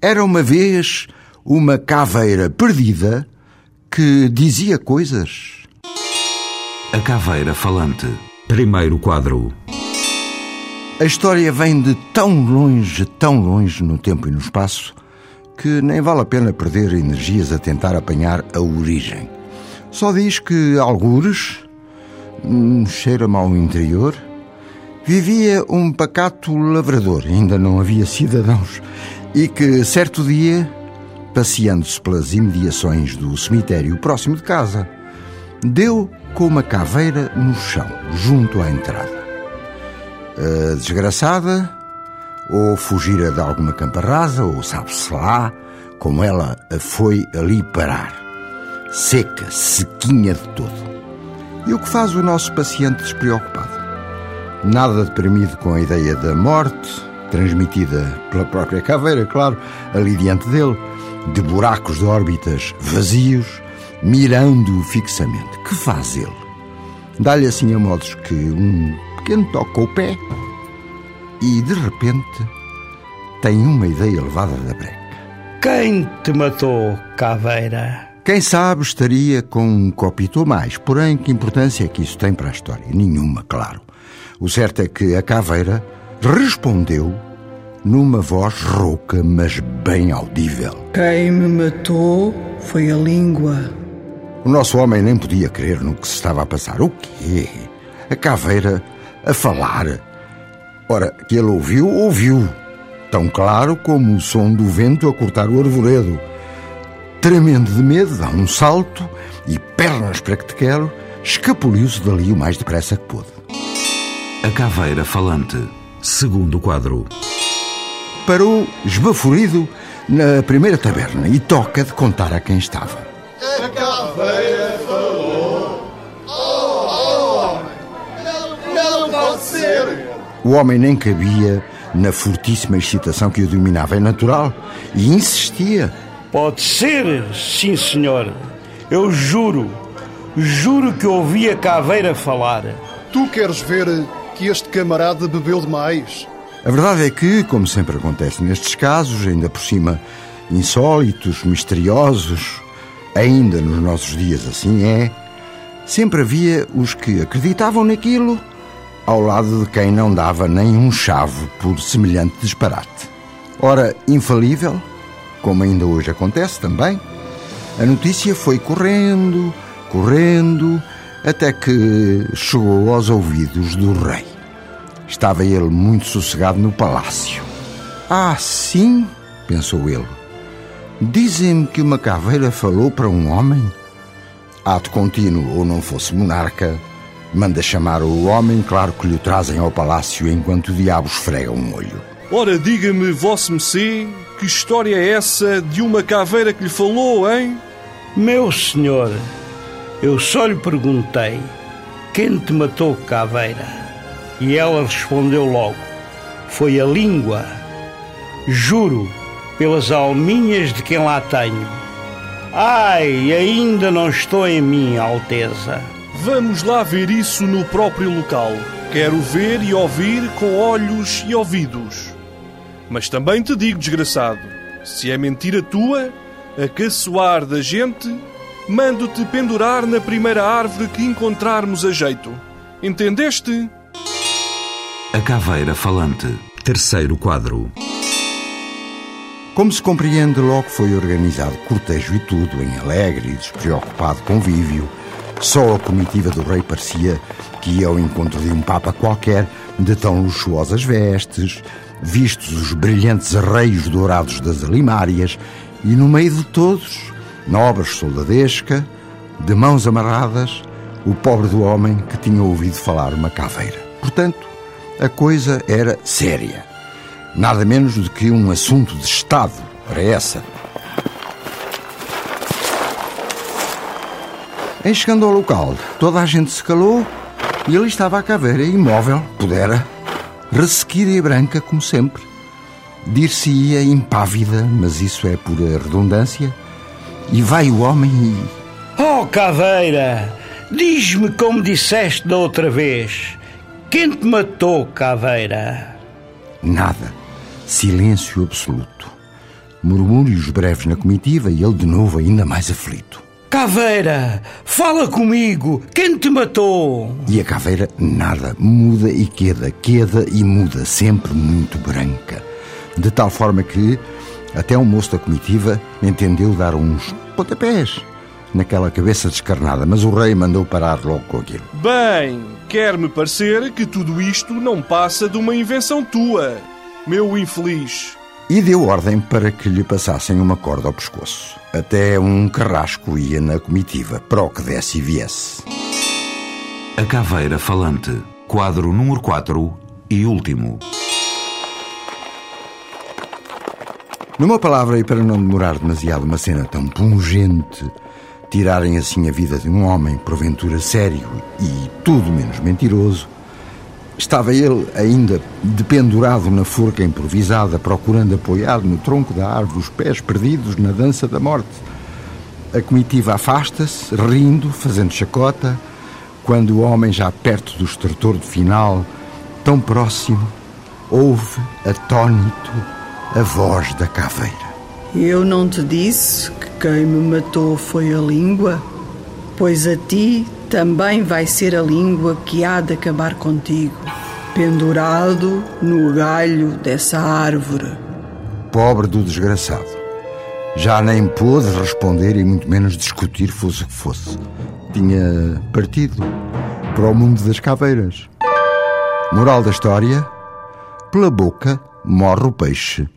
Era uma vez uma caveira perdida que dizia coisas. A Caveira Falante. Primeiro quadro. A história vem de tão longe, tão longe no tempo e no espaço, que nem vale a pena perder energias a tentar apanhar a origem. Só diz que, algures, hum, cheira-me ao interior, vivia um pacato lavrador, ainda não havia cidadãos, e que, certo dia, passeando-se pelas imediações do cemitério próximo de casa, deu com uma caveira no chão, junto à entrada. A desgraçada, ou fugira de alguma campa rasa, ou sabe-se lá como ela a foi ali parar. Seca, sequinha de todo. E o que faz o nosso paciente despreocupado? Nada deprimido com a ideia da morte, transmitida pela própria caveira, claro, ali diante dele, de buracos de órbitas vazios, mirando-o fixamente. Que faz ele? Dá-lhe assim a modos que um pequeno toque com o pé e, de repente, tem uma ideia levada da breca. Quem te matou, caveira? Quem sabe estaria com um copito ou mais, porém, que importância é que isso tem para a história? Nenhuma, claro. O certo é que a caveira respondeu numa voz rouca, mas bem audível. Quem me matou foi a língua. O nosso homem nem podia crer no que se estava a passar. O quê? A caveira a falar? Ora, que ele ouviu, ouviu. Tão claro como o som do vento a cortar o arvoredo. Tremendo de medo, dá um salto e, pernas para que te quero, escapuliu-se dali o mais depressa que pôde. A Caveira Falante. Segundo quadro. Parou, esbaforido, na primeira taberna e toca de contar a quem estava. A caveira falou. Oh, oh, não, não pode ser. O homem nem cabia na fortíssima excitação que o dominava. É natural. E insistia. Pode ser, sim, senhor. Eu juro, juro que ouvi a caveira falar. Tu queres ver que este camarada bebeu demais? A verdade é que, como sempre acontece nestes casos, ainda por cima insólitos, misteriosos, ainda nos nossos dias assim é, sempre havia os que acreditavam naquilo ao lado de quem não dava nem um chave por semelhante disparate. Ora, infalível, como ainda hoje acontece também, a notícia foi correndo, correndo, até que chegou aos ouvidos do rei. Estava ele muito sossegado no palácio. Ah, sim, pensou ele. Dizem-me que uma caveira falou para um homem? Ato contínuo, ou não fosse monarca, manda chamar o homem, claro que lhe o trazem ao palácio enquanto o diabo esfrega um olho. Ora, diga-me, vosso Messê, que história é essa de uma caveira que lhe falou, hein? Meu senhor, eu só lhe perguntei quem te matou, caveira? E ela respondeu logo: Foi a língua. Juro, pelas alminhas de quem lá tenho. Ai, ainda não estou em mim, Alteza. Vamos lá ver isso no próprio local. Quero ver e ouvir com olhos e ouvidos. Mas também te digo, desgraçado, se é mentira tua, a caçoar da gente, mando-te pendurar na primeira árvore que encontrarmos a jeito. Entendeste? A Caveira Falante. Terceiro quadro. Como se compreende, logo foi organizado cortejo e tudo, em alegre e despreocupado convívio. Só a comitiva do rei parecia que ia ao encontro de um papa qualquer, de tão luxuosas vestes, vistos os brilhantes arreios dourados das alimárias, e no meio de todos, nobres soldadesca, de mãos amarradas, o pobre do homem que tinha ouvido falar uma caveira. Portanto, a coisa era séria. Nada menos do que um assunto de Estado para essa. Em chegando ao local, toda a gente se calou e ali estava a caveira, imóvel, pudera, ressequida e branca, como sempre. Dir-se-ia impávida, mas isso é pura redundância. E vai o homem e. Oh, caveira! Diz-me como disseste da outra vez. Quem te matou, caveira? Nada. Silêncio absoluto. Murmúrios breves na comitiva e ele de novo ainda mais aflito. Caveira, fala comigo. Quem te matou? E a caveira nada, muda e queda, queda e muda, sempre muito branca. De tal forma que até um moço da comitiva entendeu dar uns pontapés naquela cabeça descarnada, mas o rei mandou parar logo com aquilo. Bem, quer-me parecer que tudo isto não passa de uma invenção tua, meu infeliz. E deu ordem para que lhe passassem uma corda ao pescoço. Até um carrasco ia na comitiva, para o que desse e viesse. A Caveira Falante, quadro número 4 e último. Numa palavra, e para não demorar demasiado uma cena tão pungente, tirarem assim a vida de um homem, porventura sério e tudo menos mentiroso, estava ele ainda dependurado na forca improvisada, procurando apoiar no tronco da árvore os pés perdidos na dança da morte. A comitiva afasta-se, rindo, fazendo chacota, quando o homem, já perto do estertor final, tão próximo, ouve, atônito, a voz da caveira. Eu não te disse que quem me matou foi a língua? Pois a ti também vai ser a língua que há de acabar contigo, pendurado no galho dessa árvore. Pobre do desgraçado. Já nem pôde responder e muito menos discutir, fosse o que fosse. Tinha partido para o mundo das caveiras. Moral da história: pela boca morre o peixe.